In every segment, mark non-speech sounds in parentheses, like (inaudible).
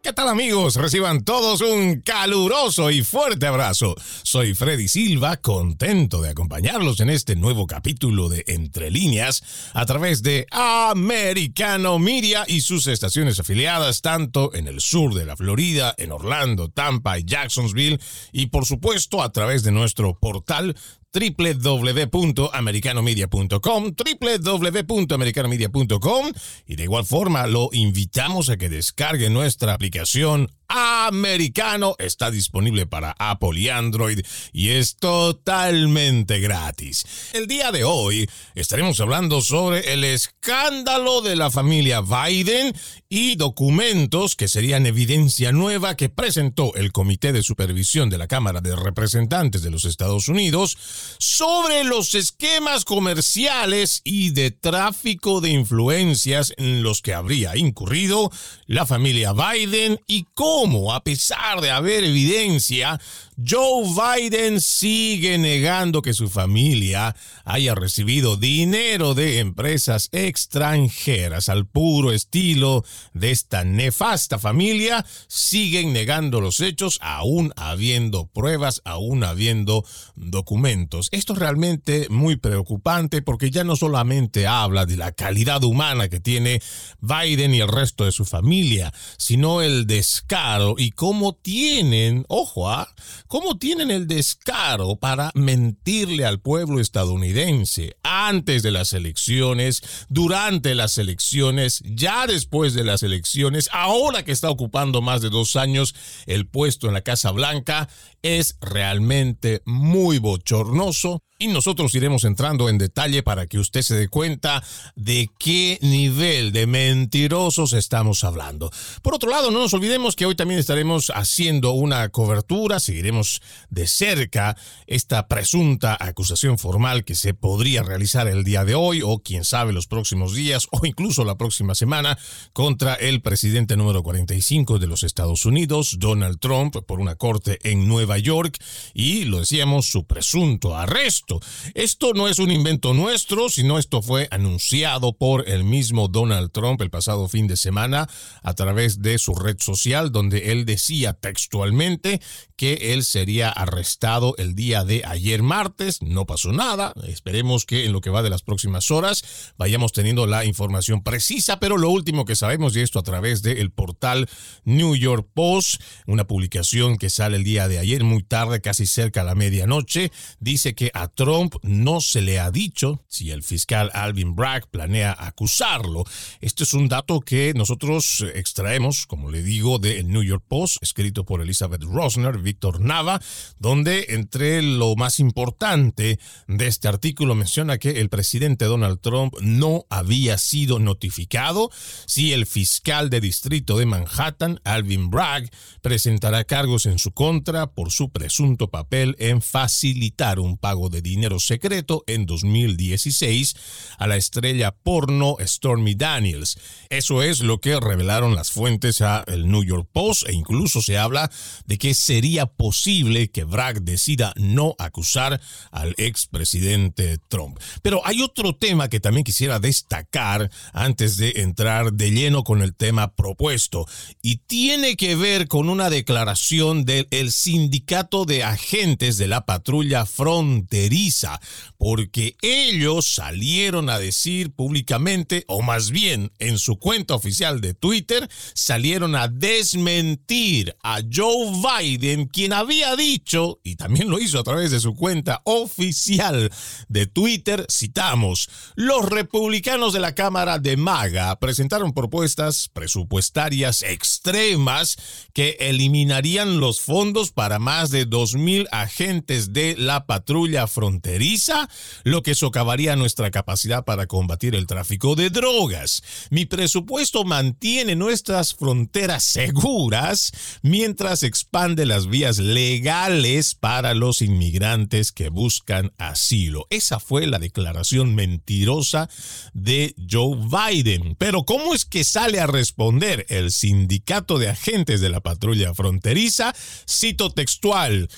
¿Qué tal amigos? Reciban todos un caluroso y fuerte abrazo. Soy Freddy Silva, contento de acompañarlos en este nuevo capítulo de Entre líneas a través de Americano Media y sus estaciones afiliadas tanto en el sur de la Florida, en Orlando, Tampa y Jacksonville y por supuesto a través de nuestro portal www.americanomedia.com, www.americanomedia.com y de igual forma lo invitamos a que descargue nuestra aplicación americano. Está disponible para Apple y Android y es totalmente gratis. El día de hoy estaremos hablando sobre el escándalo de la familia Biden y documentos que serían evidencia nueva que presentó el Comité de Supervisión de la Cámara de Representantes de los Estados Unidos sobre los esquemas comerciales y de tráfico de influencias en los que habría incurrido la familia Biden y cómo a pesar de haber evidencia, Joe Biden sigue negando que su familia haya recibido dinero de empresas extranjeras al puro estilo de esta nefasta familia. Siguen negando los hechos aún habiendo pruebas, aún habiendo documentos. Esto es realmente muy preocupante porque ya no solamente habla de la calidad humana que tiene Biden y el resto de su familia, sino el descaro y cómo tienen, ojo, ¿ah? ¿Cómo tienen el descaro para mentirle al pueblo estadounidense antes de las elecciones, durante las elecciones, ya después de las elecciones, ahora que está ocupando más de dos años el puesto en la Casa Blanca? Es realmente muy bochornoso y nosotros iremos entrando en detalle para que usted se dé cuenta de qué nivel de mentirosos estamos hablando. Por otro lado, no nos olvidemos que hoy también estaremos haciendo una cobertura, seguiremos de cerca esta presunta acusación formal que se podría realizar el día de hoy o quién sabe los próximos días o incluso la próxima semana contra el presidente número 45 de los Estados Unidos, Donald Trump, por una corte en Nueva York y lo decíamos, su presunto arresto esto no es un invento nuestro, sino esto fue anunciado por el mismo Donald Trump el pasado fin de semana a través de su red social, donde él decía textualmente que él sería arrestado el día de ayer martes. No pasó nada. Esperemos que en lo que va de las próximas horas vayamos teniendo la información precisa, pero lo último que sabemos, y esto a través del portal New York Post, una publicación que sale el día de ayer muy tarde, casi cerca a la medianoche, dice que a Trump no se le ha dicho si el fiscal Alvin Bragg planea acusarlo. Este es un dato que nosotros extraemos, como le digo, del New York Post, escrito por Elizabeth Rosner, Víctor Nava, donde entre lo más importante de este artículo menciona que el presidente Donald Trump no había sido notificado si el fiscal de distrito de Manhattan, Alvin Bragg, presentará cargos en su contra por su presunto papel en facilitar un pago de dinero secreto en 2016 a la estrella porno Stormy Daniels. Eso es lo que revelaron las fuentes a el New York Post e incluso se habla de que sería posible que Bragg decida no acusar al expresidente Trump. Pero hay otro tema que también quisiera destacar antes de entrar de lleno con el tema propuesto y tiene que ver con una declaración del sindicato de agentes de la patrulla fronteriza Visa porque ellos salieron a decir públicamente, o más bien en su cuenta oficial de Twitter, salieron a desmentir a Joe Biden, quien había dicho, y también lo hizo a través de su cuenta oficial de Twitter, citamos, los republicanos de la Cámara de MAGA presentaron propuestas presupuestarias extremas que eliminarían los fondos para más de 2.000 agentes de la patrulla fronteriza lo que socavaría nuestra capacidad para combatir el tráfico de drogas. Mi presupuesto mantiene nuestras fronteras seguras mientras expande las vías legales para los inmigrantes que buscan asilo. Esa fue la declaración mentirosa de Joe Biden. Pero ¿cómo es que sale a responder el sindicato de agentes de la patrulla fronteriza? Cito textual.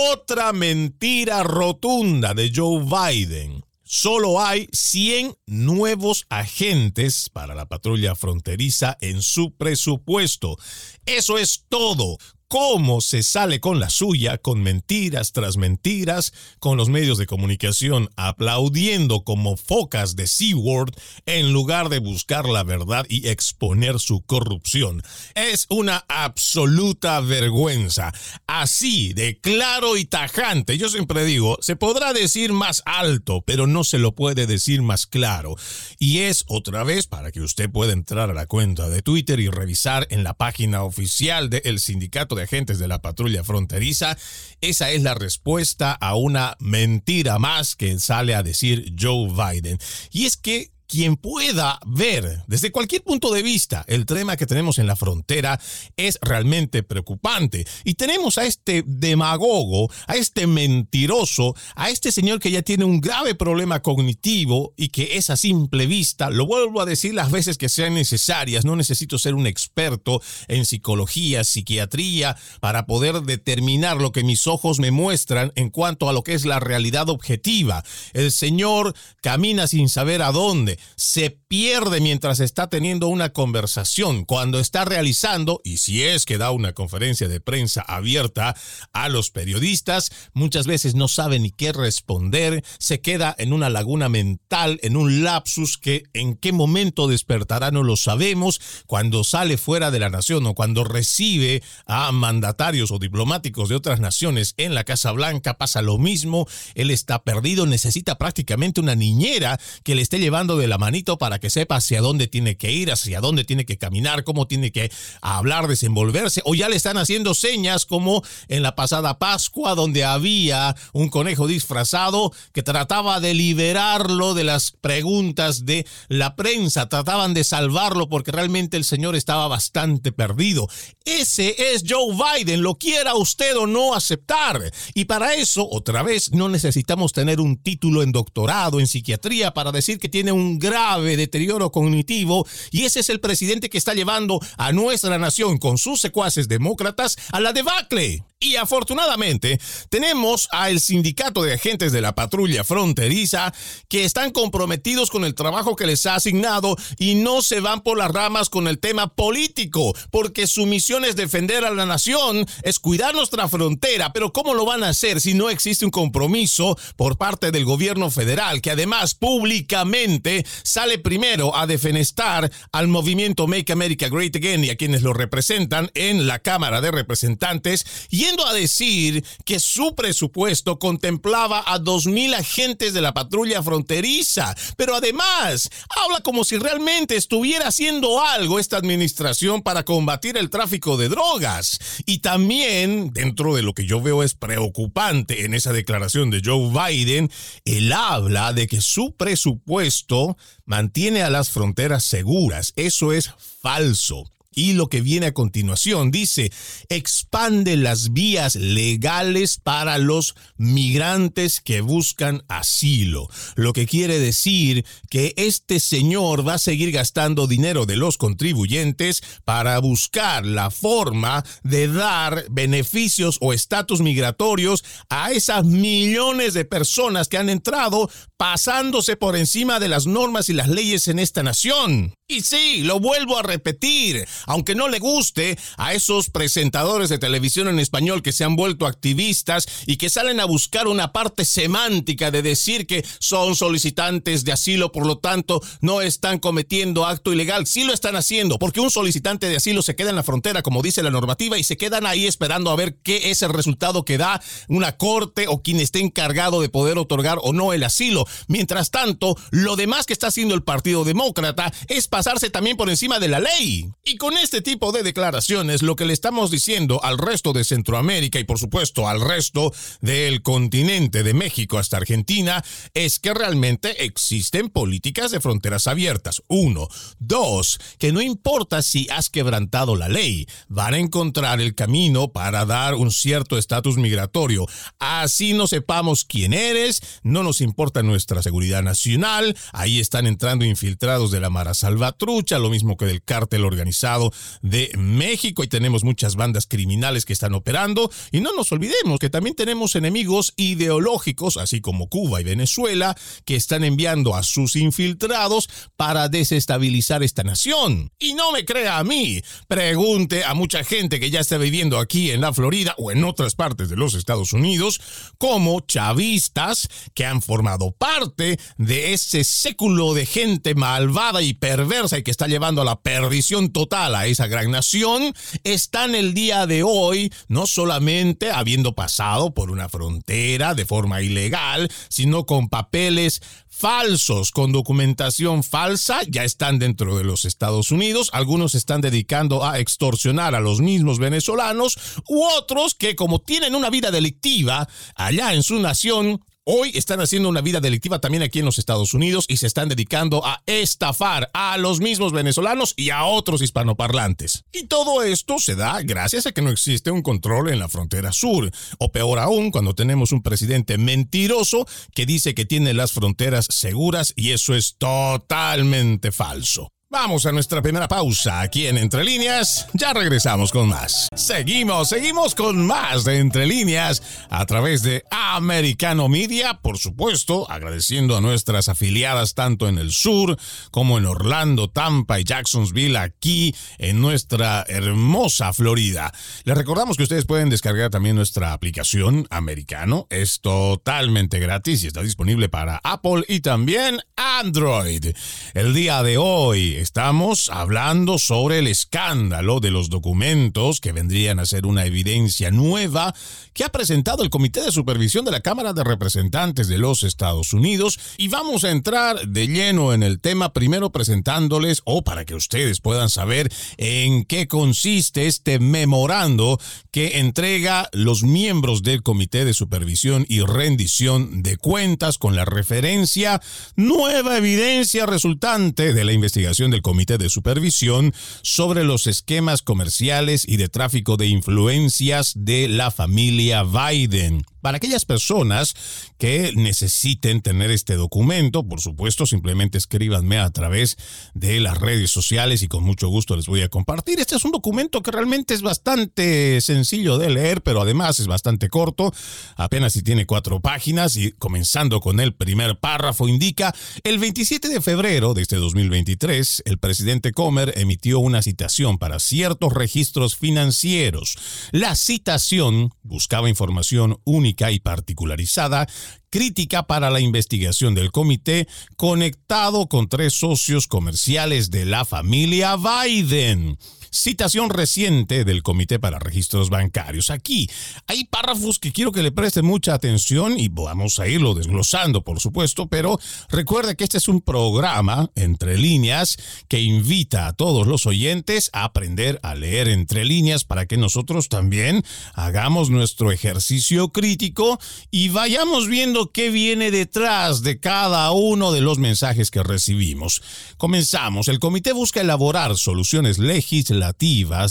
Otra mentira rotunda de Joe Biden. Solo hay 100 nuevos agentes para la patrulla fronteriza en su presupuesto. Eso es todo cómo se sale con la suya, con mentiras tras mentiras, con los medios de comunicación aplaudiendo como focas de SeaWorld en lugar de buscar la verdad y exponer su corrupción. Es una absoluta vergüenza. Así de claro y tajante, yo siempre digo, se podrá decir más alto, pero no se lo puede decir más claro. Y es otra vez para que usted pueda entrar a la cuenta de Twitter y revisar en la página oficial del sindicato agentes de la patrulla fronteriza. Esa es la respuesta a una mentira más que sale a decir Joe Biden. Y es que quien pueda ver desde cualquier punto de vista el tema que tenemos en la frontera es realmente preocupante. Y tenemos a este demagogo, a este mentiroso, a este señor que ya tiene un grave problema cognitivo y que es a simple vista, lo vuelvo a decir las veces que sean necesarias, no necesito ser un experto en psicología, psiquiatría, para poder determinar lo que mis ojos me muestran en cuanto a lo que es la realidad objetiva. El señor camina sin saber a dónde se pierde mientras está teniendo una conversación, cuando está realizando, y si es que da una conferencia de prensa abierta a los periodistas, muchas veces no sabe ni qué responder, se queda en una laguna mental, en un lapsus que en qué momento despertará no lo sabemos, cuando sale fuera de la nación o cuando recibe a mandatarios o diplomáticos de otras naciones en la Casa Blanca, pasa lo mismo, él está perdido, necesita prácticamente una niñera que le esté llevando de la manito para que sepa hacia dónde tiene que ir, hacia dónde tiene que caminar, cómo tiene que hablar, desenvolverse, o ya le están haciendo señas como en la pasada Pascua donde había un conejo disfrazado que trataba de liberarlo de las preguntas de la prensa, trataban de salvarlo porque realmente el señor estaba bastante perdido. Ese es Joe Biden, lo quiera usted o no aceptar. Y para eso, otra vez, no necesitamos tener un título en doctorado en psiquiatría para decir que tiene un grave deterioro cognitivo y ese es el presidente que está llevando a nuestra nación con sus secuaces demócratas a la debacle. Y afortunadamente tenemos al sindicato de agentes de la patrulla fronteriza que están comprometidos con el trabajo que les ha asignado y no se van por las ramas con el tema político, porque su misión es defender a la nación, es cuidar nuestra frontera, pero ¿cómo lo van a hacer si no existe un compromiso por parte del gobierno federal que además públicamente sale primero a defenestar al movimiento Make America Great Again y a quienes lo representan en la Cámara de Representantes y a decir que su presupuesto contemplaba a 2.000 agentes de la patrulla fronteriza, pero además habla como si realmente estuviera haciendo algo esta administración para combatir el tráfico de drogas. Y también, dentro de lo que yo veo es preocupante en esa declaración de Joe Biden, él habla de que su presupuesto mantiene a las fronteras seguras. Eso es falso. Y lo que viene a continuación dice, expande las vías legales para los migrantes que buscan asilo. Lo que quiere decir que este señor va a seguir gastando dinero de los contribuyentes para buscar la forma de dar beneficios o estatus migratorios a esas millones de personas que han entrado pasándose por encima de las normas y las leyes en esta nación. Y sí, lo vuelvo a repetir, aunque no le guste a esos presentadores de televisión en español que se han vuelto activistas y que salen a buscar una parte semántica de decir que son solicitantes de asilo, por lo tanto no están cometiendo acto ilegal. Sí lo están haciendo, porque un solicitante de asilo se queda en la frontera, como dice la normativa, y se quedan ahí esperando a ver qué es el resultado que da una corte o quien esté encargado de poder otorgar o no el asilo. Mientras tanto, lo demás que está haciendo el Partido Demócrata es para pasarse también por encima de la ley. Y con este tipo de declaraciones, lo que le estamos diciendo al resto de Centroamérica y por supuesto al resto del continente de México hasta Argentina es que realmente existen políticas de fronteras abiertas. Uno. Dos, que no importa si has quebrantado la ley, van a encontrar el camino para dar un cierto estatus migratorio. Así no sepamos quién eres, no nos importa nuestra seguridad nacional, ahí están entrando infiltrados de la Mara Salvatrucha, lo mismo que del cártel organizado de México y tenemos muchas bandas criminales que están operando y no nos olvidemos que también tenemos enemigos ideológicos, así como Cuba y Venezuela, que están enviando a sus infiltrados para desestabilizar esta nación. Y no me crea a mí, pregunte a mucha gente que ya está viviendo aquí en la Florida o en otras partes de los Estados Unidos, como chavistas que han formado parte de ese século de gente malvada y perversa y que está llevando a la perdición total a esa gran nación, están el día de hoy no solamente habiendo pasado por una frontera de forma ilegal, sino con papeles falsos, con documentación falsa, ya están dentro de los Estados Unidos, algunos están dedicando a extorsionar a los mismos venezolanos, u otros que como tienen una vida delictiva allá en su nación, Hoy están haciendo una vida delictiva también aquí en los Estados Unidos y se están dedicando a estafar a los mismos venezolanos y a otros hispanoparlantes. Y todo esto se da gracias a que no existe un control en la frontera sur, o peor aún, cuando tenemos un presidente mentiroso que dice que tiene las fronteras seguras y eso es totalmente falso. Vamos a nuestra primera pausa aquí en Entre Líneas. Ya regresamos con más. Seguimos, seguimos con más de Entre Líneas a través de Americano Media, por supuesto, agradeciendo a nuestras afiliadas tanto en el sur como en Orlando, Tampa y Jacksonville, aquí en nuestra hermosa Florida. Les recordamos que ustedes pueden descargar también nuestra aplicación Americano. Es totalmente gratis y está disponible para Apple y también Android. El día de hoy Estamos hablando sobre el escándalo de los documentos que vendrían a ser una evidencia nueva que ha presentado el Comité de Supervisión de la Cámara de Representantes de los Estados Unidos. Y vamos a entrar de lleno en el tema primero presentándoles o para que ustedes puedan saber en qué consiste este memorando que entrega los miembros del Comité de Supervisión y Rendición de Cuentas con la referencia nueva evidencia resultante de la investigación del Comité de Supervisión sobre los esquemas comerciales y de tráfico de influencias de la familia Biden. Para aquellas personas que necesiten tener este documento, por supuesto, simplemente escríbanme a través de las redes sociales y con mucho gusto les voy a compartir. Este es un documento que realmente es bastante sencillo de leer, pero además es bastante corto, apenas si tiene cuatro páginas y comenzando con el primer párrafo indica, el 27 de febrero de este 2023, el presidente Comer emitió una citación para ciertos registros financieros. La citación buscaba información única y particularizada, crítica para la investigación del comité, conectado con tres socios comerciales de la familia Biden. Citación reciente del Comité para Registros Bancarios. Aquí hay párrafos que quiero que le presten mucha atención y vamos a irlo desglosando, por supuesto, pero recuerde que este es un programa entre líneas que invita a todos los oyentes a aprender a leer entre líneas para que nosotros también hagamos nuestro ejercicio crítico y vayamos viendo qué viene detrás de cada uno de los mensajes que recibimos. Comenzamos. El comité busca elaborar soluciones legislativas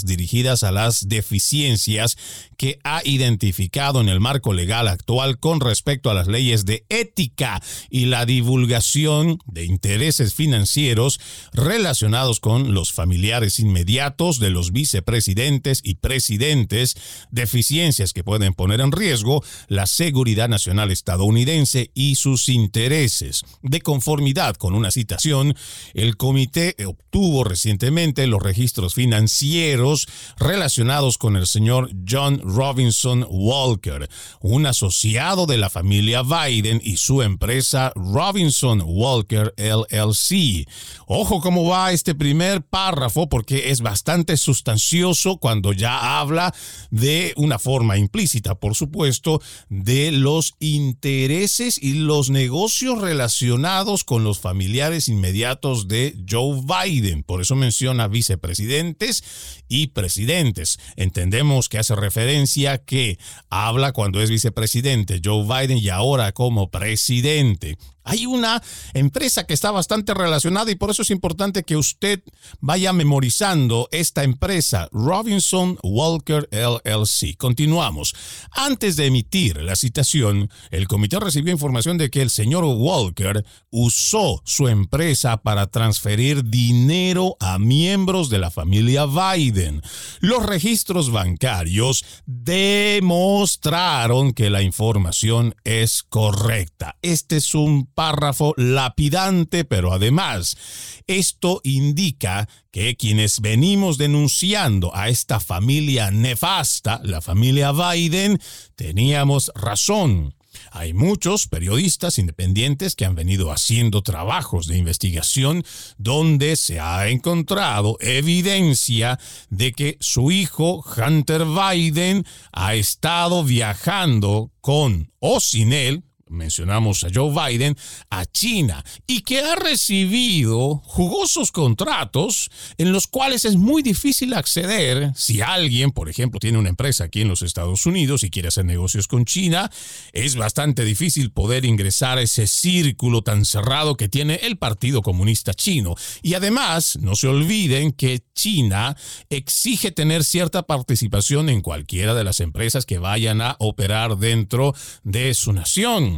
dirigidas a las deficiencias que ha identificado en el marco legal actual con respecto a las leyes de ética y la divulgación de intereses financieros relacionados con los familiares inmediatos de los vicepresidentes y presidentes, deficiencias que pueden poner en riesgo la seguridad nacional estadounidense y sus intereses. De conformidad con una citación, el comité obtuvo recientemente los registros financieros financieros relacionados con el señor John Robinson Walker, un asociado de la familia Biden y su empresa Robinson Walker LLC. Ojo cómo va este primer párrafo porque es bastante sustancioso cuando ya habla de una forma implícita, por supuesto, de los intereses y los negocios relacionados con los familiares inmediatos de Joe Biden. Por eso menciona y presidentes. Entendemos que hace referencia que habla cuando es vicepresidente Joe Biden y ahora como presidente. Hay una empresa que está bastante relacionada y por eso es importante que usted vaya memorizando esta empresa, Robinson Walker LLC. Continuamos. Antes de emitir la citación, el comité recibió información de que el señor Walker usó su empresa para transferir dinero a miembros de la familia Biden. Los registros bancarios demostraron que la información es correcta. Este es un párrafo lapidante, pero además esto indica que quienes venimos denunciando a esta familia nefasta, la familia Biden, teníamos razón. Hay muchos periodistas independientes que han venido haciendo trabajos de investigación donde se ha encontrado evidencia de que su hijo Hunter Biden ha estado viajando con o sin él mencionamos a Joe Biden, a China y que ha recibido jugosos contratos en los cuales es muy difícil acceder si alguien, por ejemplo, tiene una empresa aquí en los Estados Unidos y quiere hacer negocios con China, es bastante difícil poder ingresar a ese círculo tan cerrado que tiene el Partido Comunista Chino. Y además, no se olviden que China exige tener cierta participación en cualquiera de las empresas que vayan a operar dentro de su nación.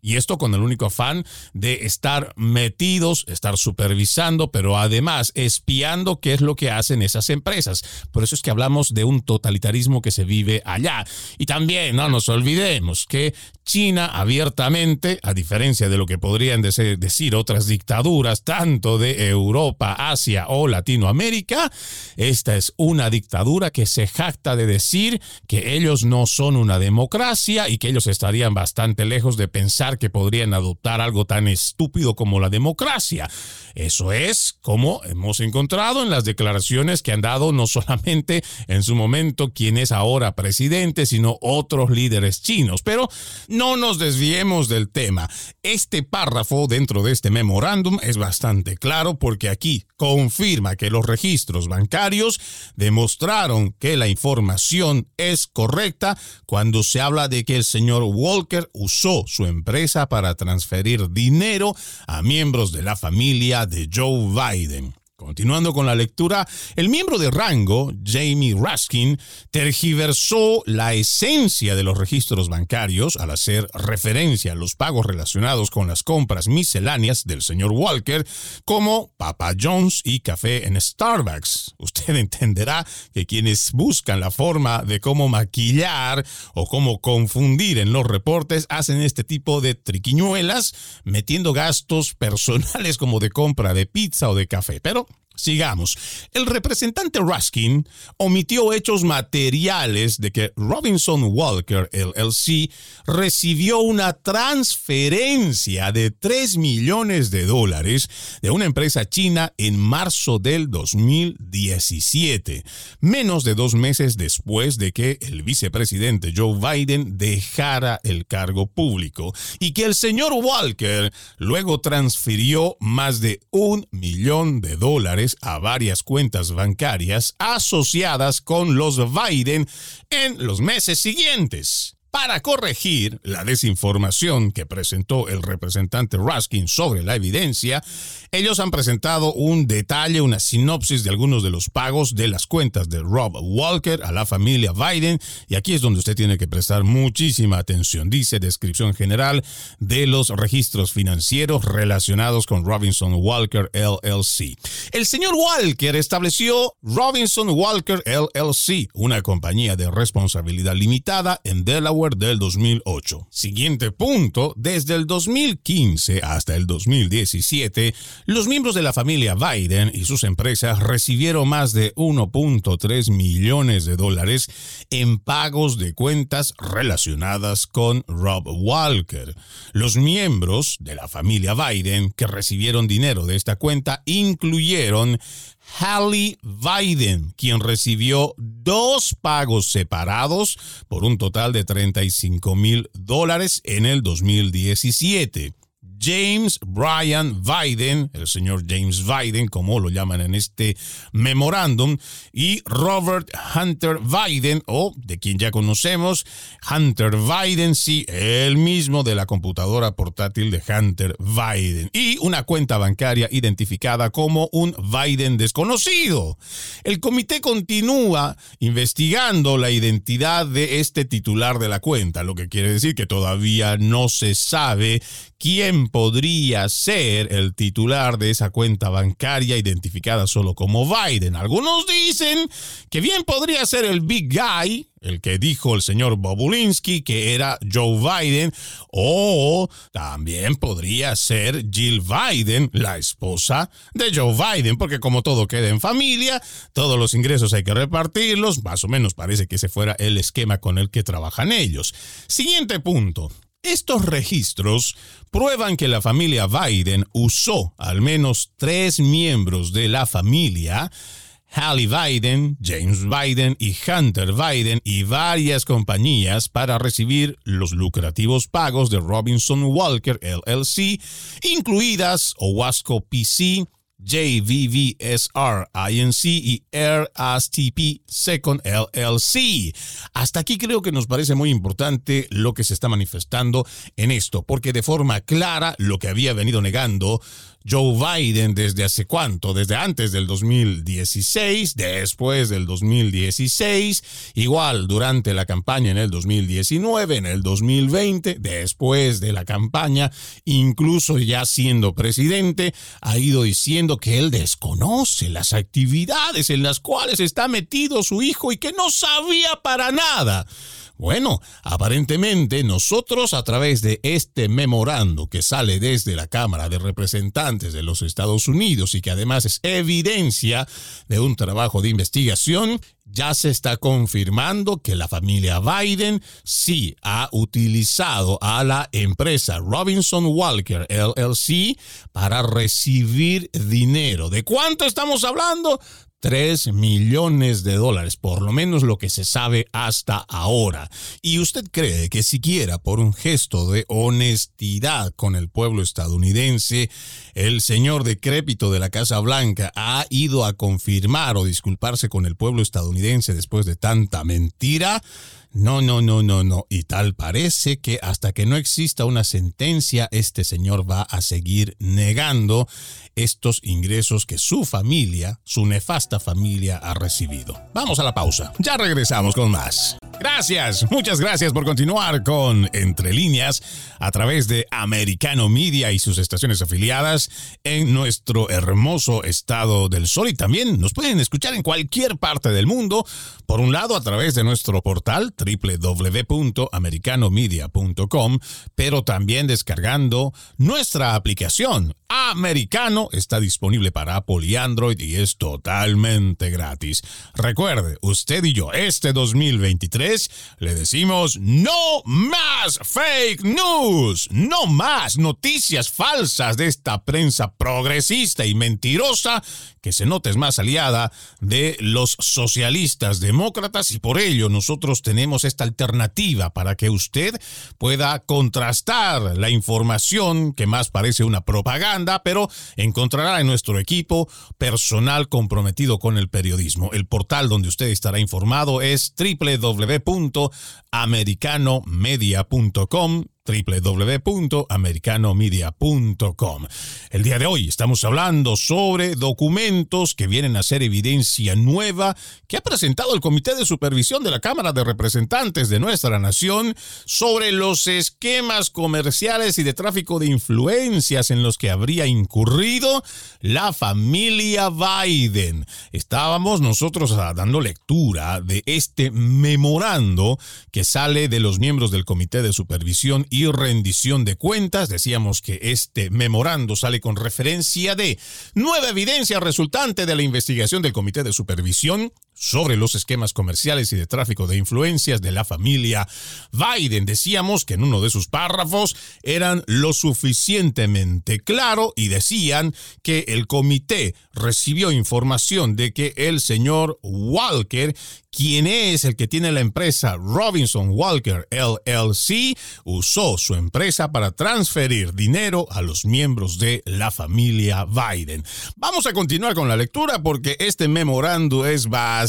Y esto con el único afán de estar metidos, estar supervisando, pero además espiando qué es lo que hacen esas empresas. Por eso es que hablamos de un totalitarismo que se vive allá. Y también no nos olvidemos que China abiertamente, a diferencia de lo que podrían decir otras dictaduras, tanto de Europa, Asia o Latinoamérica, esta es una dictadura que se jacta de decir que ellos no son una democracia y que ellos estarían bastante lejos de pensar que podrían adoptar algo tan estúpido como la democracia. Eso es como hemos encontrado en las declaraciones que han dado no solamente en su momento quien es ahora presidente, sino otros líderes chinos. Pero no nos desviemos del tema. Este párrafo dentro de este memorándum es bastante claro porque aquí confirma que los registros bancarios demostraron que la información es correcta cuando se habla de que el señor Walker usó su empresa para transferir dinero a miembros de la familia de Joe Biden. Continuando con la lectura, el miembro de rango, Jamie Raskin, tergiversó la esencia de los registros bancarios al hacer referencia a los pagos relacionados con las compras misceláneas del señor Walker, como Papa John's y café en Starbucks. Usted entenderá que quienes buscan la forma de cómo maquillar o cómo confundir en los reportes hacen este tipo de triquiñuelas, metiendo gastos personales como de compra de pizza o de café. Pero Sigamos. El representante Ruskin omitió hechos materiales de que Robinson Walker LLC recibió una transferencia de 3 millones de dólares de una empresa china en marzo del 2017, menos de dos meses después de que el vicepresidente Joe Biden dejara el cargo público y que el señor Walker luego transfirió más de un millón de dólares a varias cuentas bancarias asociadas con los Biden en los meses siguientes. Para corregir la desinformación que presentó el representante Raskin sobre la evidencia, ellos han presentado un detalle, una sinopsis de algunos de los pagos de las cuentas de Rob Walker a la familia Biden, y aquí es donde usted tiene que prestar muchísima atención. Dice descripción general de los registros financieros relacionados con Robinson Walker LLC. El señor Walker estableció Robinson Walker LLC, una compañía de responsabilidad limitada en Delaware del 2008. Siguiente punto, desde el 2015 hasta el 2017, los miembros de la familia Biden y sus empresas recibieron más de 1.3 millones de dólares en pagos de cuentas relacionadas con Rob Walker. Los miembros de la familia Biden que recibieron dinero de esta cuenta incluyeron Hallie Biden, quien recibió dos pagos separados por un total de 35 mil dólares en el 2017. James Brian Biden, el señor James Biden, como lo llaman en este memorándum, y Robert Hunter Biden, o de quien ya conocemos, Hunter Biden, sí, el mismo de la computadora portátil de Hunter Biden, y una cuenta bancaria identificada como un Biden desconocido. El comité continúa investigando la identidad de este titular de la cuenta, lo que quiere decir que todavía no se sabe quién podría ser el titular de esa cuenta bancaria identificada solo como Biden. Algunos dicen que bien podría ser el Big Guy, el que dijo el señor Bobulinski que era Joe Biden, o también podría ser Jill Biden, la esposa de Joe Biden, porque como todo queda en familia, todos los ingresos hay que repartirlos, más o menos parece que ese fuera el esquema con el que trabajan ellos. Siguiente punto. Estos registros prueban que la familia Biden usó al menos tres miembros de la familia, Hallie Biden, James Biden y Hunter Biden y varias compañías para recibir los lucrativos pagos de Robinson Walker LLC, incluidas Owasco PC, JVVSR INC y AirSTP Second LLC. Hasta aquí creo que nos parece muy importante lo que se está manifestando en esto, porque de forma clara lo que había venido negando Joe Biden desde hace cuánto, desde antes del 2016, después del 2016, igual durante la campaña en el 2019, en el 2020, después de la campaña, incluso ya siendo presidente, ha ido diciendo que él desconoce las actividades en las cuales está metido su hijo y que no sabía para nada. Bueno, aparentemente nosotros a través de este memorando que sale desde la Cámara de Representantes de los Estados Unidos y que además es evidencia de un trabajo de investigación, ya se está confirmando que la familia Biden sí ha utilizado a la empresa Robinson Walker LLC para recibir dinero. ¿De cuánto estamos hablando? 3 millones de dólares, por lo menos lo que se sabe hasta ahora. ¿Y usted cree que siquiera por un gesto de honestidad con el pueblo estadounidense, el señor decrépito de la Casa Blanca ha ido a confirmar o disculparse con el pueblo estadounidense después de tanta mentira? No, no, no, no, no. Y tal parece que hasta que no exista una sentencia, este señor va a seguir negando estos ingresos que su familia, su nefasta familia, ha recibido. Vamos a la pausa. Ya regresamos con más. Gracias, muchas gracias por continuar con Entre líneas a través de Americano Media y sus estaciones afiliadas en nuestro hermoso estado del sol y también nos pueden escuchar en cualquier parte del mundo, por un lado a través de nuestro portal www.americanomedia.com, pero también descargando nuestra aplicación Americano está disponible para Apple y Android y es totalmente gratis. Recuerde, usted y yo este 2023 le decimos no más fake news, no más noticias falsas de esta prensa progresista y mentirosa que se note es más aliada de los socialistas demócratas y por ello nosotros tenemos esta alternativa para que usted pueda contrastar la información que más parece una propaganda, pero encontrará en nuestro equipo personal comprometido con el periodismo. El portal donde usted estará informado es www.americanomedia.com www.americanomedia.com. El día de hoy estamos hablando sobre documentos que vienen a ser evidencia nueva que ha presentado el Comité de Supervisión de la Cámara de Representantes de nuestra nación sobre los esquemas comerciales y de tráfico de influencias en los que habría incurrido la familia Biden. Estábamos nosotros ah, dando lectura de este memorando que sale de los miembros del Comité de Supervisión y Rendición de Cuentas. Decíamos que este memorando sale con referencia de nueva evidencia resultante de la investigación del Comité de Supervisión sobre los esquemas comerciales y de tráfico de influencias de la familia Biden. Decíamos que en uno de sus párrafos eran lo suficientemente claro y decían que el comité recibió información de que el señor Walker quien es el que tiene la empresa Robinson Walker LLC, usó su empresa para transferir dinero a los miembros de la familia Biden. Vamos a continuar con la lectura porque este memorando es bastante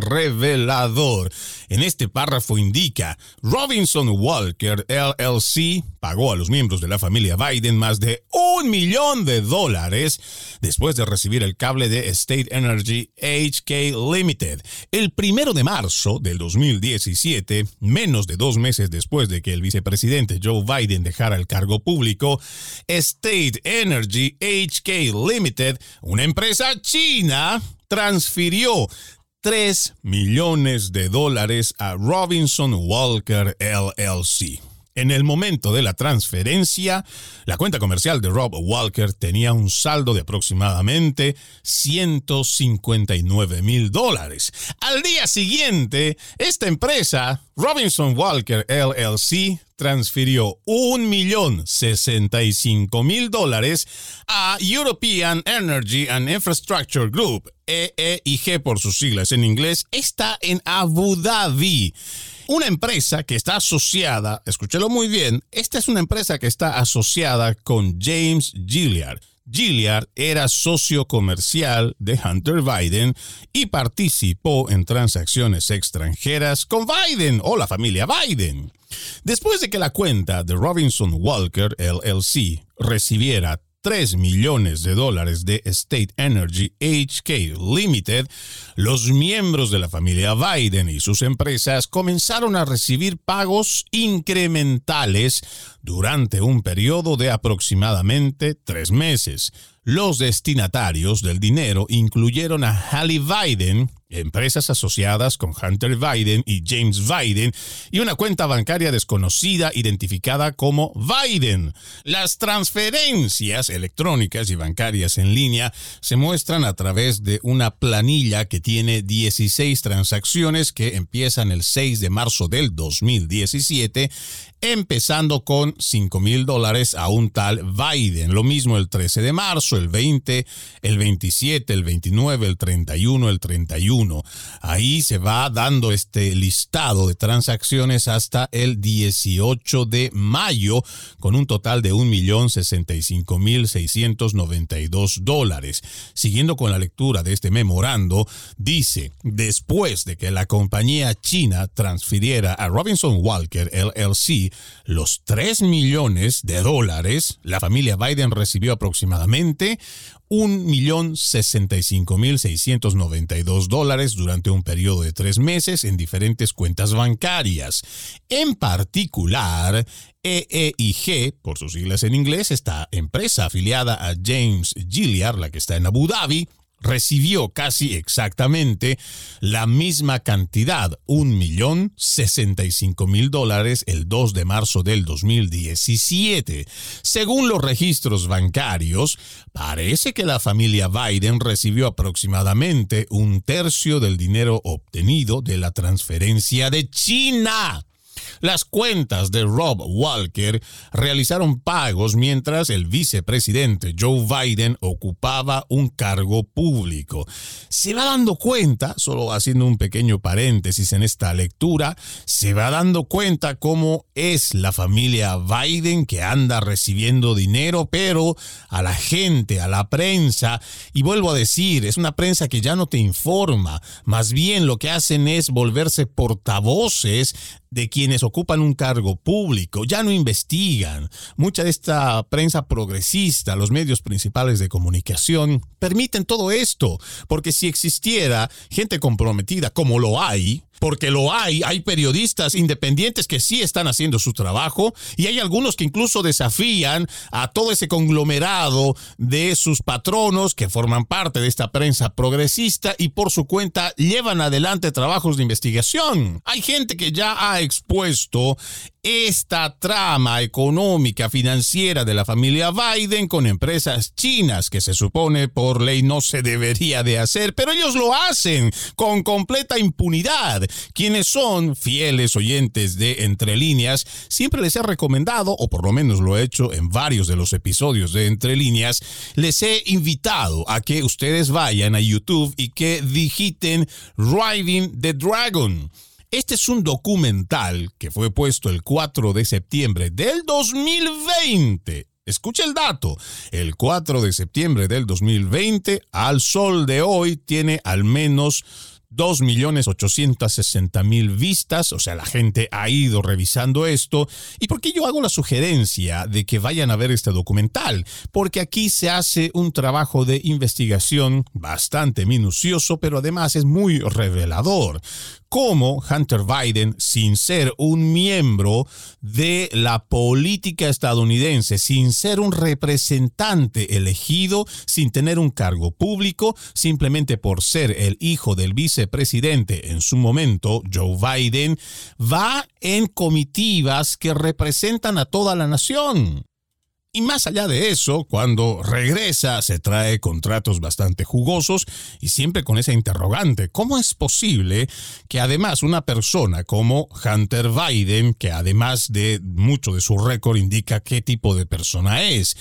revelador. En este párrafo indica, Robinson Walker LLC pagó a los miembros de la familia Biden más de un millón de dólares después de recibir el cable de State Energy HK Limited. El primero de marzo del 2017, menos de dos meses después de que el vicepresidente Joe Biden dejara el cargo público, State Energy HK Limited, una empresa china, transfirió 3 millones de dólares a Robinson Walker LLC. En el momento de la transferencia, la cuenta comercial de Rob Walker tenía un saldo de aproximadamente 159 mil dólares. Al día siguiente, esta empresa, Robinson Walker LLC, transfirió un millón mil dólares a European Energy and Infrastructure Group, EEIG por sus siglas en inglés, está en Abu Dhabi. Una empresa que está asociada, escúchelo muy bien, esta es una empresa que está asociada con James Gilliard. Gilliard era socio comercial de Hunter Biden y participó en transacciones extranjeras con Biden o la familia Biden. Después de que la cuenta de Robinson Walker LLC recibiera 3 millones de dólares de State Energy HK Limited, los miembros de la familia Biden y sus empresas comenzaron a recibir pagos incrementales durante un periodo de aproximadamente tres meses. Los destinatarios del dinero incluyeron a Hallie Biden, empresas asociadas con Hunter Biden y James Biden y una cuenta bancaria desconocida identificada como Biden. Las transferencias electrónicas y bancarias en línea se muestran a través de una planilla que tiene 16 transacciones que empiezan el 6 de marzo del 2017 empezando con 5 mil dólares a un tal Biden. Lo mismo el 13 de marzo, el 20, el 27, el 29, el 31, el 31. Ahí se va dando este listado de transacciones hasta el 18 de mayo con un total de 1.065.692 dólares. Siguiendo con la lectura de este memorando, dice, después de que la compañía china transfiriera a Robinson Walker LLC los 3 millones de dólares, la familia Biden recibió aproximadamente 1.065.692 dólares durante un periodo de tres meses en diferentes cuentas bancarias. En particular, EEIG, por sus siglas en inglés, esta empresa afiliada a James Gilliard, la que está en Abu Dhabi, recibió casi exactamente la misma cantidad, un millón sesenta y cinco mil dólares el 2 de marzo del 2017. Según los registros bancarios, parece que la familia Biden recibió aproximadamente un tercio del dinero obtenido de la transferencia de China. Las cuentas de Rob Walker realizaron pagos mientras el vicepresidente Joe Biden ocupaba un cargo público. Se va dando cuenta, solo haciendo un pequeño paréntesis en esta lectura, se va dando cuenta cómo es la familia Biden que anda recibiendo dinero, pero a la gente, a la prensa, y vuelvo a decir, es una prensa que ya no te informa, más bien lo que hacen es volverse portavoces de quienes ocupan un cargo público, ya no investigan. Mucha de esta prensa progresista, los medios principales de comunicación, permiten todo esto, porque si existiera gente comprometida como lo hay, porque lo hay, hay periodistas independientes que sí están haciendo su trabajo y hay algunos que incluso desafían a todo ese conglomerado de sus patronos que forman parte de esta prensa progresista y por su cuenta llevan adelante trabajos de investigación. Hay gente que ya ha expuesto esta trama económica financiera de la familia Biden con empresas chinas que se supone por ley no se debería de hacer, pero ellos lo hacen con completa impunidad. Quienes son fieles oyentes de Entre líneas, siempre les he recomendado, o por lo menos lo he hecho en varios de los episodios de Entre líneas, les he invitado a que ustedes vayan a YouTube y que digiten Riding the Dragon. Este es un documental que fue puesto el 4 de septiembre del 2020. Escucha el dato. El 4 de septiembre del 2020, al sol de hoy, tiene al menos 2.860.000 vistas, o sea, la gente ha ido revisando esto. ¿Y por qué yo hago la sugerencia de que vayan a ver este documental? Porque aquí se hace un trabajo de investigación bastante minucioso, pero además es muy revelador cómo Hunter Biden, sin ser un miembro de la política estadounidense, sin ser un representante elegido, sin tener un cargo público, simplemente por ser el hijo del vicepresidente en su momento, Joe Biden, va en comitivas que representan a toda la nación. Y más allá de eso, cuando regresa se trae contratos bastante jugosos y siempre con esa interrogante, ¿cómo es posible que además una persona como Hunter Biden, que además de mucho de su récord indica qué tipo de persona es,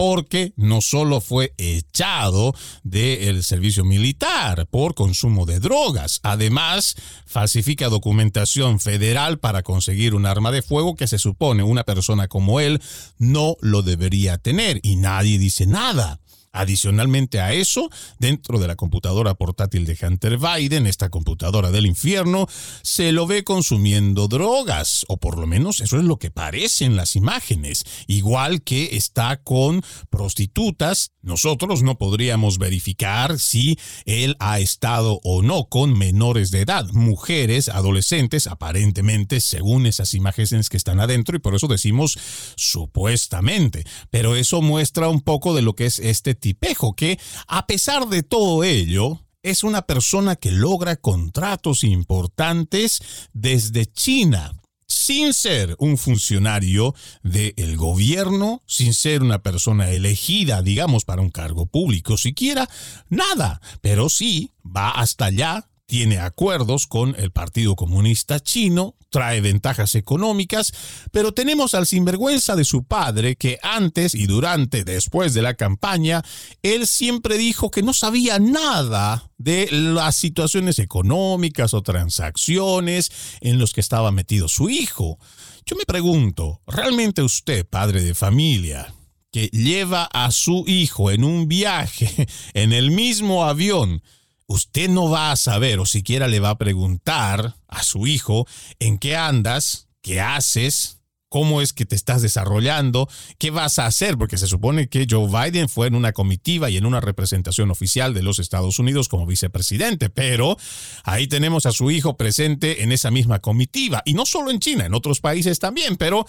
porque no solo fue echado del servicio militar por consumo de drogas, además falsifica documentación federal para conseguir un arma de fuego que se supone una persona como él no lo debería tener y nadie dice nada. Adicionalmente a eso, dentro de la computadora portátil de Hunter Biden, esta computadora del infierno, se lo ve consumiendo drogas, o por lo menos eso es lo que parecen las imágenes, igual que está con prostitutas. Nosotros no podríamos verificar si él ha estado o no con menores de edad, mujeres, adolescentes, aparentemente, según esas imágenes que están adentro, y por eso decimos supuestamente. Pero eso muestra un poco de lo que es este tipejo, que a pesar de todo ello, es una persona que logra contratos importantes desde China sin ser un funcionario del gobierno, sin ser una persona elegida, digamos, para un cargo público siquiera, nada, pero sí va hasta allá tiene acuerdos con el Partido Comunista Chino, trae ventajas económicas, pero tenemos al sinvergüenza de su padre que antes y durante, después de la campaña, él siempre dijo que no sabía nada de las situaciones económicas o transacciones en los que estaba metido su hijo. Yo me pregunto, ¿realmente usted, padre de familia, que lleva a su hijo en un viaje en el mismo avión, usted no va a saber o siquiera le va a preguntar a su hijo en qué andas, qué haces, cómo es que te estás desarrollando, qué vas a hacer, porque se supone que Joe Biden fue en una comitiva y en una representación oficial de los Estados Unidos como vicepresidente, pero ahí tenemos a su hijo presente en esa misma comitiva, y no solo en China, en otros países también, pero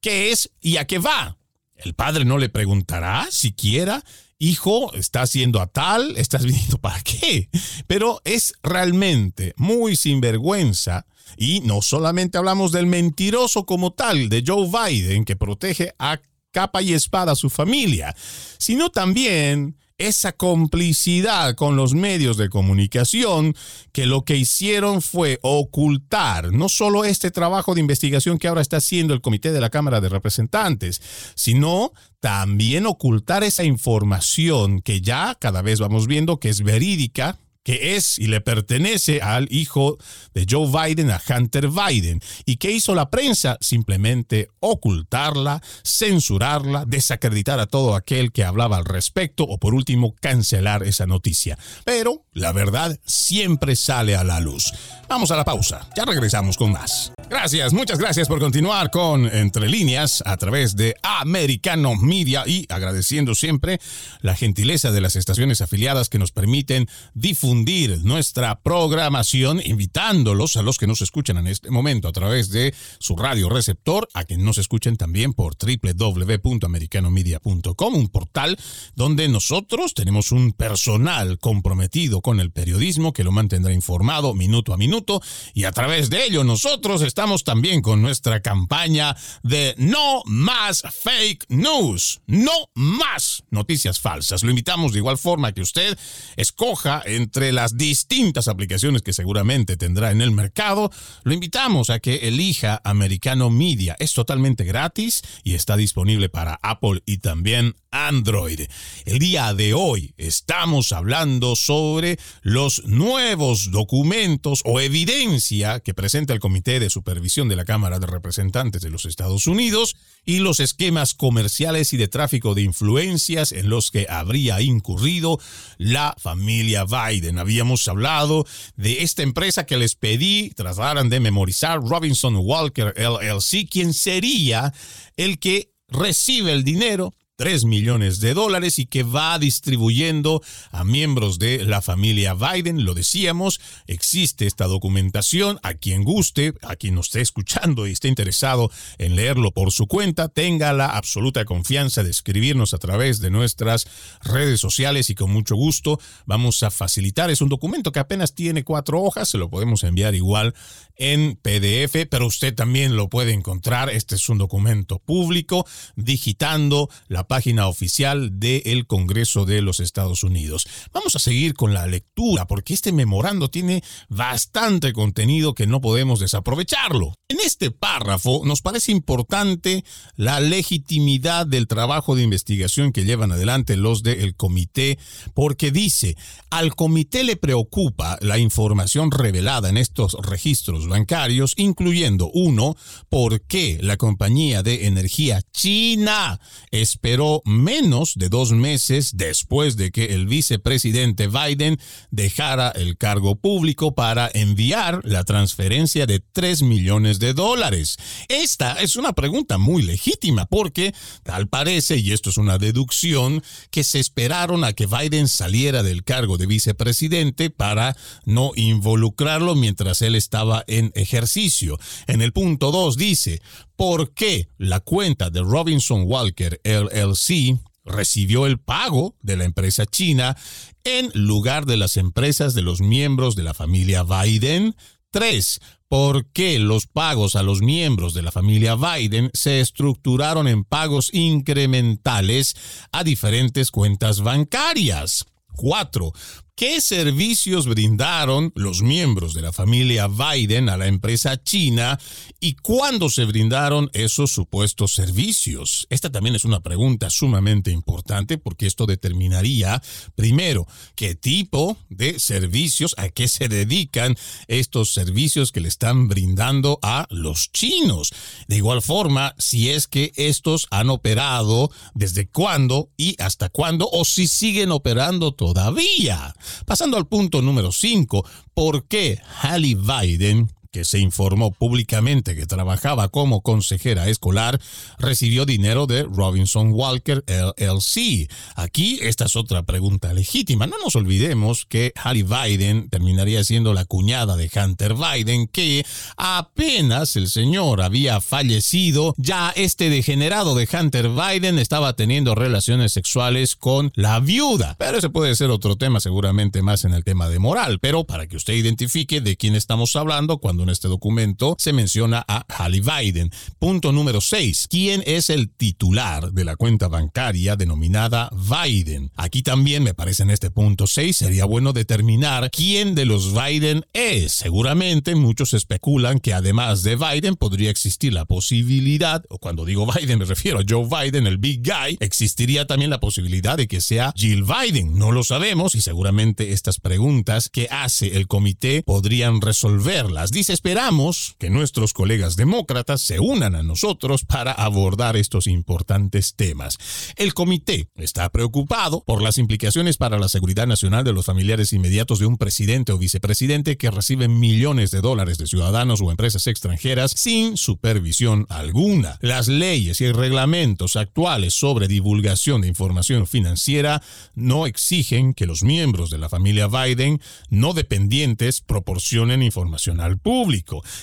¿qué es y a qué va? El padre no le preguntará siquiera hijo, estás yendo a tal, estás (laughs) viniendo para qué. Pero es realmente muy sinvergüenza. Y no solamente hablamos del mentiroso como tal, de Joe Biden, que protege a capa y espada a su familia, sino también esa complicidad con los medios de comunicación que lo que hicieron fue ocultar no solo este trabajo de investigación que ahora está haciendo el Comité de la Cámara de Representantes, sino también ocultar esa información que ya cada vez vamos viendo que es verídica, que es y le pertenece al hijo de Joe Biden, a Hunter Biden. ¿Y qué hizo la prensa? Simplemente ocultarla, censurarla, desacreditar a todo aquel que hablaba al respecto o por último cancelar esa noticia. Pero la verdad siempre sale a la luz. Vamos a la pausa, ya regresamos con más. Gracias, muchas gracias por continuar con Entre líneas a través de Americano Media y agradeciendo siempre la gentileza de las estaciones afiliadas que nos permiten difundir nuestra programación, invitándolos a los que nos escuchan en este momento a través de su radio receptor, a que nos escuchen también por www.americanomedia.com, un portal donde nosotros tenemos un personal comprometido con el periodismo que lo mantendrá informado minuto a minuto y a través de ello nosotros estamos también con nuestra campaña de no más fake news, no más noticias falsas. Lo invitamos de igual forma que usted escoja entre las distintas aplicaciones que seguramente tendrá en el mercado. Lo invitamos a que elija Americano Media. Es totalmente gratis y está disponible para Apple y también Android. El día de hoy estamos hablando sobre los nuevos documentos o evidencia que presenta el Comité de Supervisión de la Cámara de Representantes de los Estados Unidos y los esquemas comerciales y de tráfico de influencias en los que habría incurrido la familia Biden. Habíamos hablado de esta empresa que les pedí trataran de memorizar, Robinson Walker LLC, quien sería el que recibe el dinero 3 millones de dólares y que va distribuyendo a miembros de la familia Biden. Lo decíamos, existe esta documentación. A quien guste, a quien nos esté escuchando y esté interesado en leerlo por su cuenta, tenga la absoluta confianza de escribirnos a través de nuestras redes sociales y con mucho gusto vamos a facilitar. Es un documento que apenas tiene cuatro hojas, se lo podemos enviar igual en PDF, pero usted también lo puede encontrar. Este es un documento público, digitando la página oficial del Congreso de los Estados Unidos. Vamos a seguir con la lectura porque este memorando tiene bastante contenido que no podemos desaprovecharlo. En este párrafo nos parece importante la legitimidad del trabajo de investigación que llevan adelante los del comité porque dice, al comité le preocupa la información revelada en estos registros bancarios, incluyendo uno, por qué la compañía de energía china espera pero menos de dos meses después de que el vicepresidente Biden dejara el cargo público para enviar la transferencia de 3 millones de dólares. Esta es una pregunta muy legítima porque tal parece, y esto es una deducción, que se esperaron a que Biden saliera del cargo de vicepresidente para no involucrarlo mientras él estaba en ejercicio. En el punto 2 dice, ¿por qué la cuenta de Robinson Walker LLC recibió el pago de la empresa china en lugar de las empresas de los miembros de la familia Biden? 3. ¿Por qué los pagos a los miembros de la familia Biden se estructuraron en pagos incrementales a diferentes cuentas bancarias? 4. ¿Qué servicios brindaron los miembros de la familia Biden a la empresa china y cuándo se brindaron esos supuestos servicios? Esta también es una pregunta sumamente importante porque esto determinaría, primero, qué tipo de servicios, a qué se dedican estos servicios que le están brindando a los chinos. De igual forma, si es que estos han operado, desde cuándo y hasta cuándo, o si siguen operando todavía. Pasando al punto número 5, ¿por qué Hallie Biden que se informó públicamente que trabajaba como consejera escolar, recibió dinero de Robinson Walker LLC. Aquí esta es otra pregunta legítima. No nos olvidemos que Hallie Biden terminaría siendo la cuñada de Hunter Biden, que apenas el señor había fallecido, ya este degenerado de Hunter Biden estaba teniendo relaciones sexuales con la viuda. Pero ese puede ser otro tema, seguramente más en el tema de moral. Pero para que usted identifique de quién estamos hablando cuando en este documento se menciona a Hallie Biden. Punto número 6. ¿Quién es el titular de la cuenta bancaria denominada Biden? Aquí también me parece en este punto 6 sería bueno determinar quién de los Biden es. Seguramente muchos especulan que además de Biden podría existir la posibilidad, o cuando digo Biden me refiero a Joe Biden, el big guy, existiría también la posibilidad de que sea Jill Biden. No lo sabemos y seguramente estas preguntas que hace el comité podrían resolverlas. Dice esperamos que nuestros colegas demócratas se unan a nosotros para abordar estos importantes temas. El comité está preocupado por las implicaciones para la seguridad nacional de los familiares inmediatos de un presidente o vicepresidente que reciben millones de dólares de ciudadanos o empresas extranjeras sin supervisión alguna. Las leyes y reglamentos actuales sobre divulgación de información financiera no exigen que los miembros de la familia Biden no dependientes proporcionen información al público.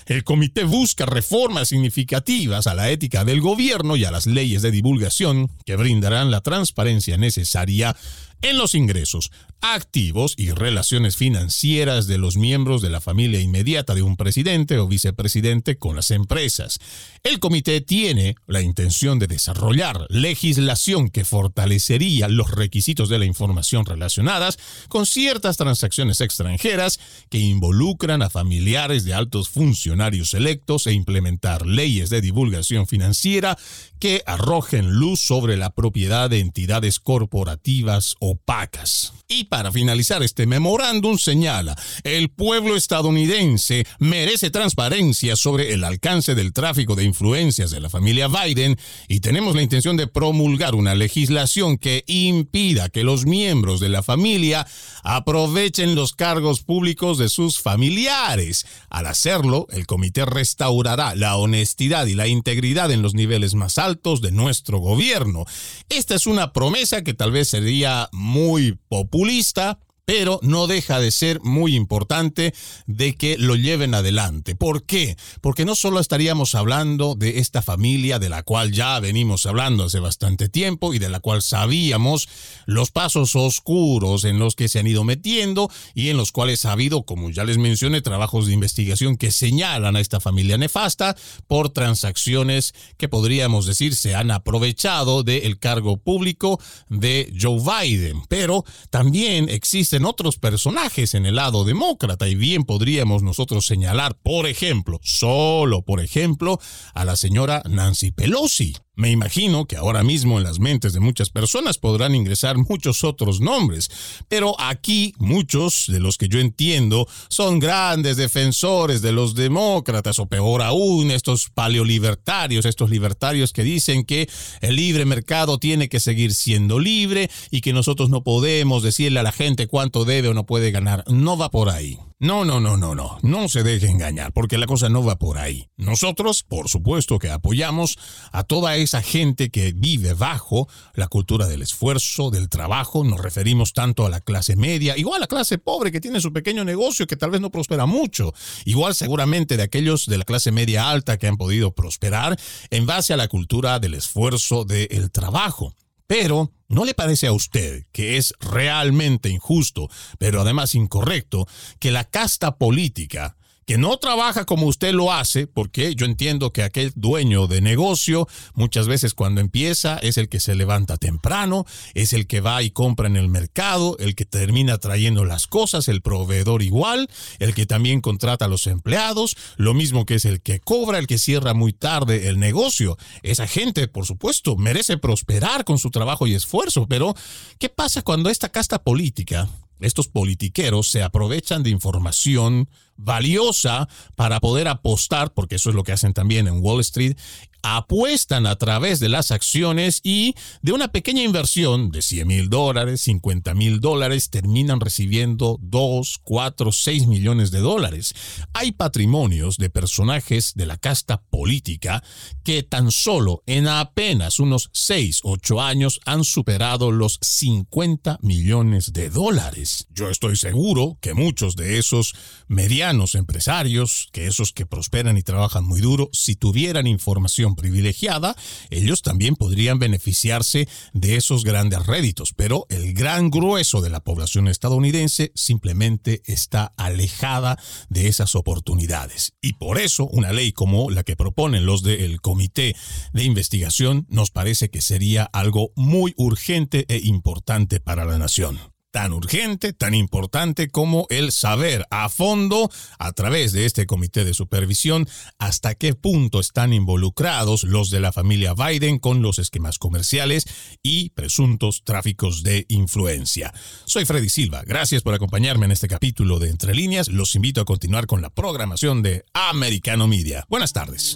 El comité busca reformas significativas a la ética del gobierno y a las leyes de divulgación que brindarán la transparencia necesaria en los ingresos, activos y relaciones financieras de los miembros de la familia inmediata de un presidente o vicepresidente con las empresas. El comité tiene la intención de desarrollar legislación que fortalecería los requisitos de la información relacionadas con ciertas transacciones extranjeras que involucran a familiares de altos funcionarios electos e implementar leyes de divulgación financiera que arrojen luz sobre la propiedad de entidades corporativas opacas. Y para finalizar este memorándum señala, el pueblo estadounidense merece transparencia sobre el alcance del tráfico de influencias de la familia Biden y tenemos la intención de promulgar una legislación que impida que los miembros de la familia aprovechen los cargos públicos de sus familiares. Al hacerlo, el comité restaurará la honestidad y la integridad en los niveles más altos de nuestro gobierno. Esta es una promesa que tal vez sería muy populista, pero no deja de ser muy importante de que lo lleven adelante. ¿Por qué? Porque no solo estaríamos hablando de esta familia de la cual ya venimos hablando hace bastante tiempo y de la cual sabíamos los pasos oscuros en los que se han ido metiendo y en los cuales ha habido, como ya les mencioné, trabajos de investigación que señalan a esta familia nefasta por transacciones que podríamos decir se han aprovechado del cargo público de Joe Biden. Pero también existen otros personajes en el lado demócrata y bien podríamos nosotros señalar, por ejemplo, solo por ejemplo, a la señora Nancy Pelosi. Me imagino que ahora mismo en las mentes de muchas personas podrán ingresar muchos otros nombres, pero aquí muchos de los que yo entiendo son grandes defensores de los demócratas o peor aún estos paleolibertarios, estos libertarios que dicen que el libre mercado tiene que seguir siendo libre y que nosotros no podemos decirle a la gente cuánto debe o no puede ganar. No va por ahí. No, no, no, no, no, no se deje engañar, porque la cosa no va por ahí. Nosotros, por supuesto que apoyamos a toda esa gente que vive bajo la cultura del esfuerzo, del trabajo, nos referimos tanto a la clase media, igual a la clase pobre que tiene su pequeño negocio que tal vez no prospera mucho, igual seguramente de aquellos de la clase media alta que han podido prosperar en base a la cultura del esfuerzo, del trabajo. Pero, ¿no le parece a usted que es realmente injusto, pero además incorrecto, que la casta política que no trabaja como usted lo hace, porque yo entiendo que aquel dueño de negocio muchas veces cuando empieza es el que se levanta temprano, es el que va y compra en el mercado, el que termina trayendo las cosas, el proveedor igual, el que también contrata a los empleados, lo mismo que es el que cobra, el que cierra muy tarde el negocio. Esa gente, por supuesto, merece prosperar con su trabajo y esfuerzo, pero ¿qué pasa cuando esta casta política estos politiqueros se aprovechan de información valiosa para poder apostar, porque eso es lo que hacen también en Wall Street, apuestan a través de las acciones y de una pequeña inversión de 100 mil dólares, 50 mil dólares, terminan recibiendo 2, 4, 6 millones de dólares. Hay patrimonios de personajes de la casta política que tan solo en apenas unos 6, 8 años han superado los 50 millones de dólares. Yo estoy seguro que muchos de esos medianos empresarios, que esos que prosperan y trabajan muy duro, si tuvieran información privilegiada, ellos también podrían beneficiarse de esos grandes réditos, pero el gran grueso de la población estadounidense simplemente está alejada de esas oportunidades. Y por eso una ley como la que proponen los del Comité de Investigación nos parece que sería algo muy urgente e importante para la nación. Tan urgente, tan importante como el saber a fondo, a través de este comité de supervisión, hasta qué punto están involucrados los de la familia Biden con los esquemas comerciales y presuntos tráficos de influencia. Soy Freddy Silva, gracias por acompañarme en este capítulo de Entre Líneas, los invito a continuar con la programación de Americano Media. Buenas tardes.